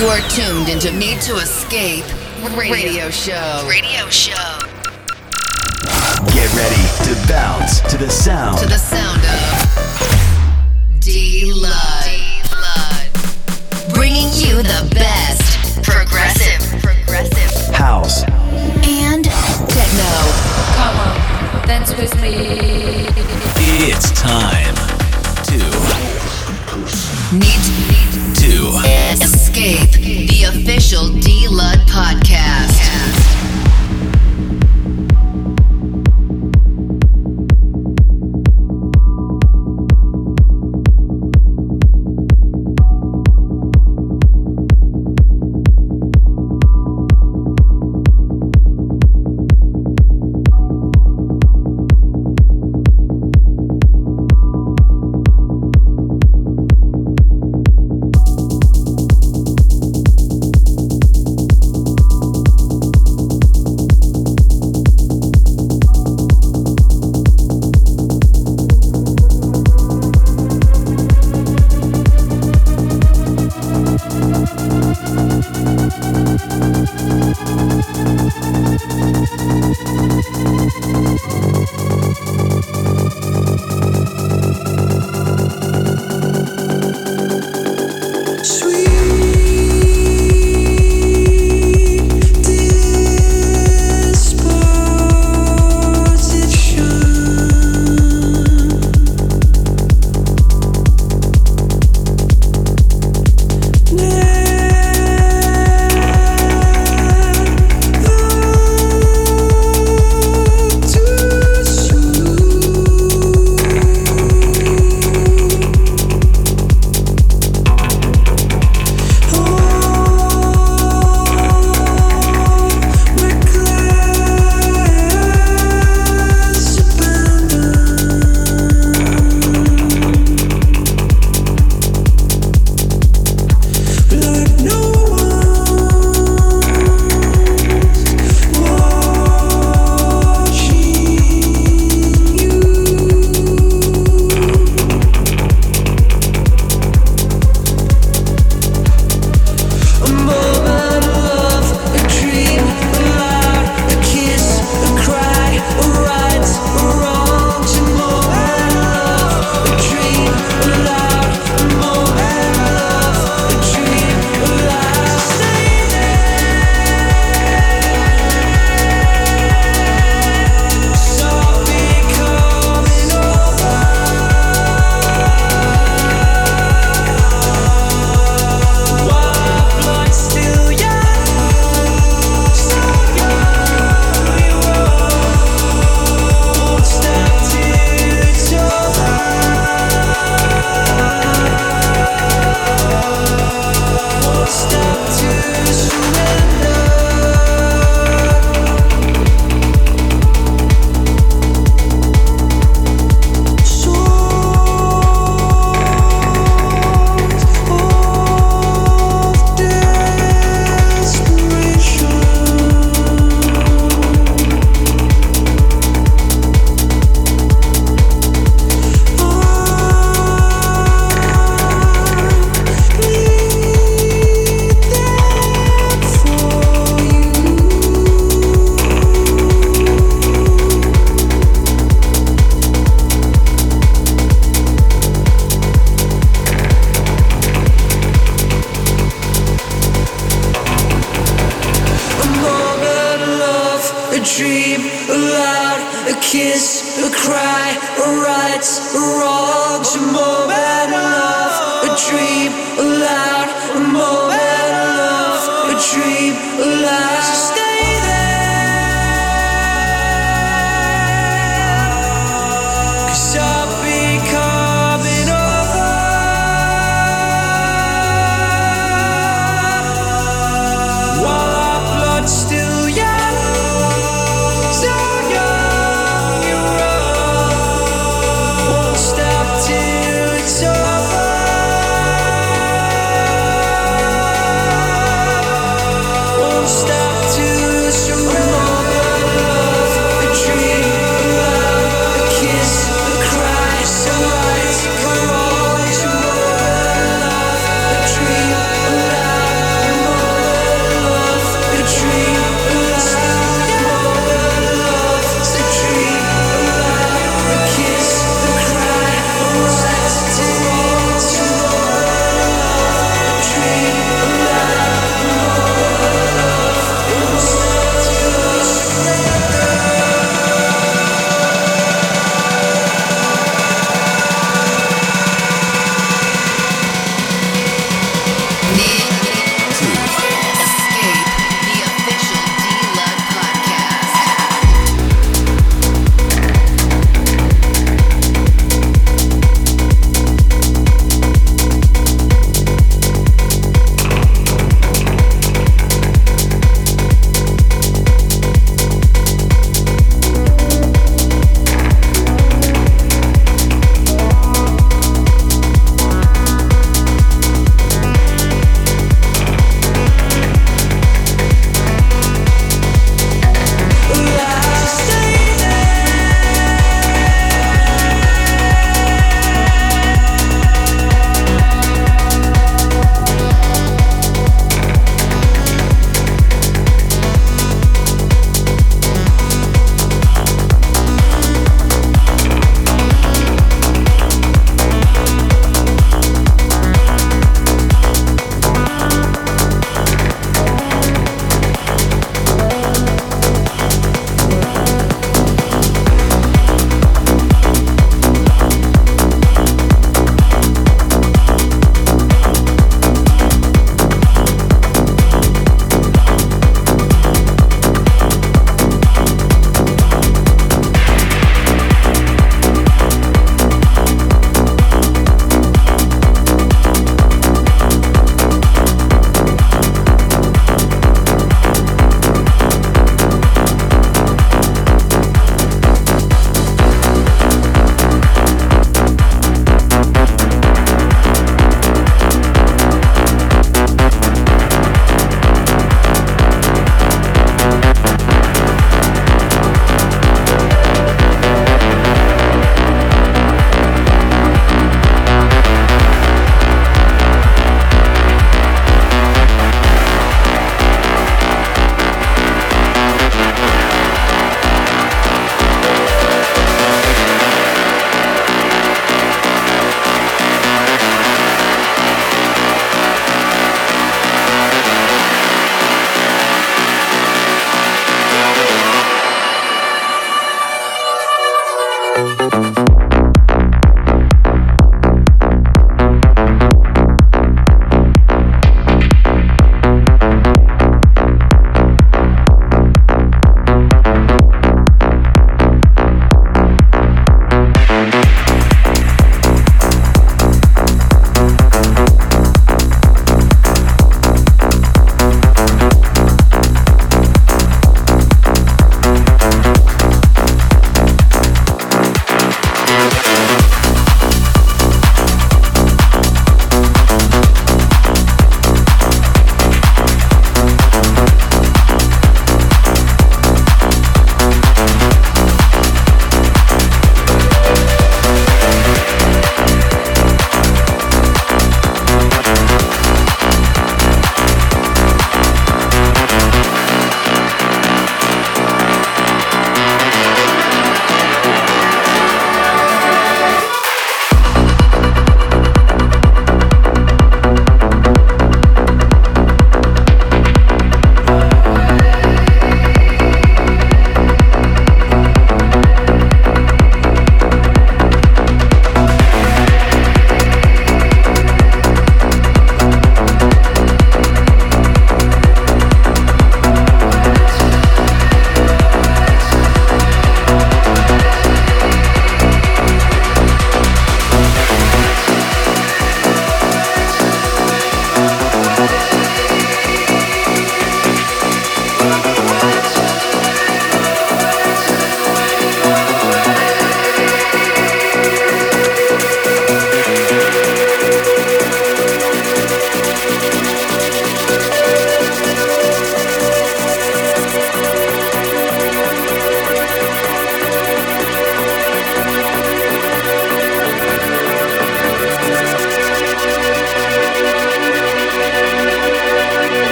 You are tuned into Need to Escape radio show. Radio show. Get ready to bounce to the sound. To the sound of D Lud. Bringing you the best Progressive. Progressive. House. and techno. Come on, dance with me. It's time to Need to Escape, the official D Lud podcast.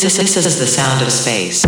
This is, this is the sound of space.